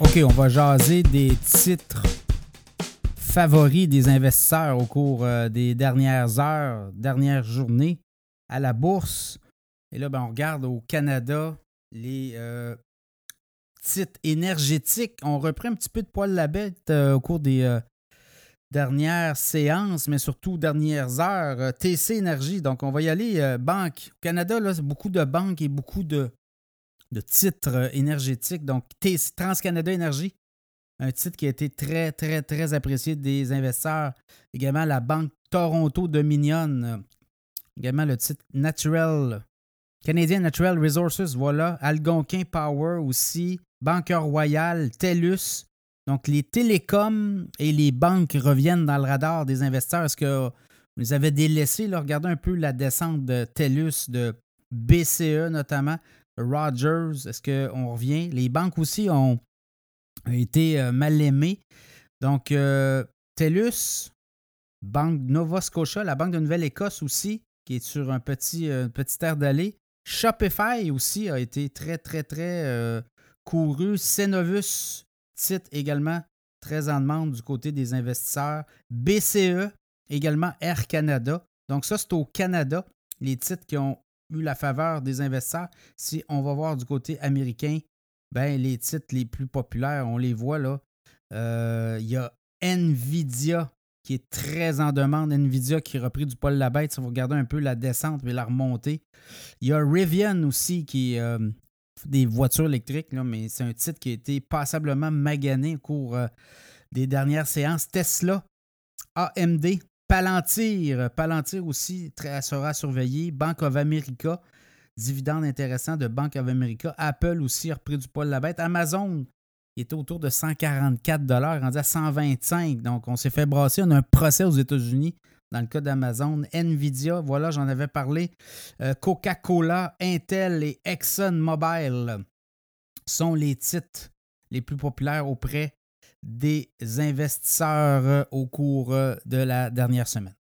OK, on va jaser des titres favoris des investisseurs au cours euh, des dernières heures, dernières journées à la bourse. Et là, ben, on regarde au Canada les euh, titres énergétiques ont repris un petit peu de poil la bête euh, au cours des dernières séances, mais surtout dernières heures. TC Énergie, donc on va y aller. banque. Au Canada, là, c'est beaucoup de banques et beaucoup de, de titres énergétiques. Donc, TransCanada Énergie, un titre qui a été très, très, très apprécié des investisseurs. Également la Banque Toronto Dominion. Également le titre Natural, Canadian Natural Resources, voilà. Algonquin Power aussi. Banque Royale, TELUS. Donc, les télécoms et les banques reviennent dans le radar des investisseurs. Est-ce que vous les avez délaissés? Regardez un peu la descente de TELUS, de BCE notamment, Rogers. Est-ce qu'on revient? Les banques aussi ont été euh, mal aimé. Donc, euh, TELUS, Banque Nova Scotia, la Banque de Nouvelle-Écosse aussi, qui est sur un petit, euh, petit air d'aller. Shopify aussi a été très, très, très couru. Cenovus, titre également très en demande du côté des investisseurs. BCE, également Air Canada. Donc, ça, c'est au Canada, les titres qui ont eu la faveur des investisseurs. Si on va voir du côté américain, ben, les titres les plus populaires, on les voit là. Euh, il y a Nvidia qui est très en demande. Nvidia qui a repris du la bête. Si vous regardez un peu la descente et la remontée. Il y a Rivian aussi qui est euh, des voitures électriques, là, mais c'est un titre qui a été passablement magané au cours euh, des dernières séances. Tesla, AMD, Palantir. Palantir aussi sera surveillé. Bank of America dividende intéressant de Bank of America. Apple aussi a repris du poil la bête. Amazon il était autour de 144 rendu à 125 Donc, on s'est fait brasser. On a un procès aux États-Unis dans le cas d'Amazon. Nvidia, voilà, j'en avais parlé. Euh, Coca-Cola, Intel et ExxonMobil sont les titres les plus populaires auprès des investisseurs au cours de la dernière semaine.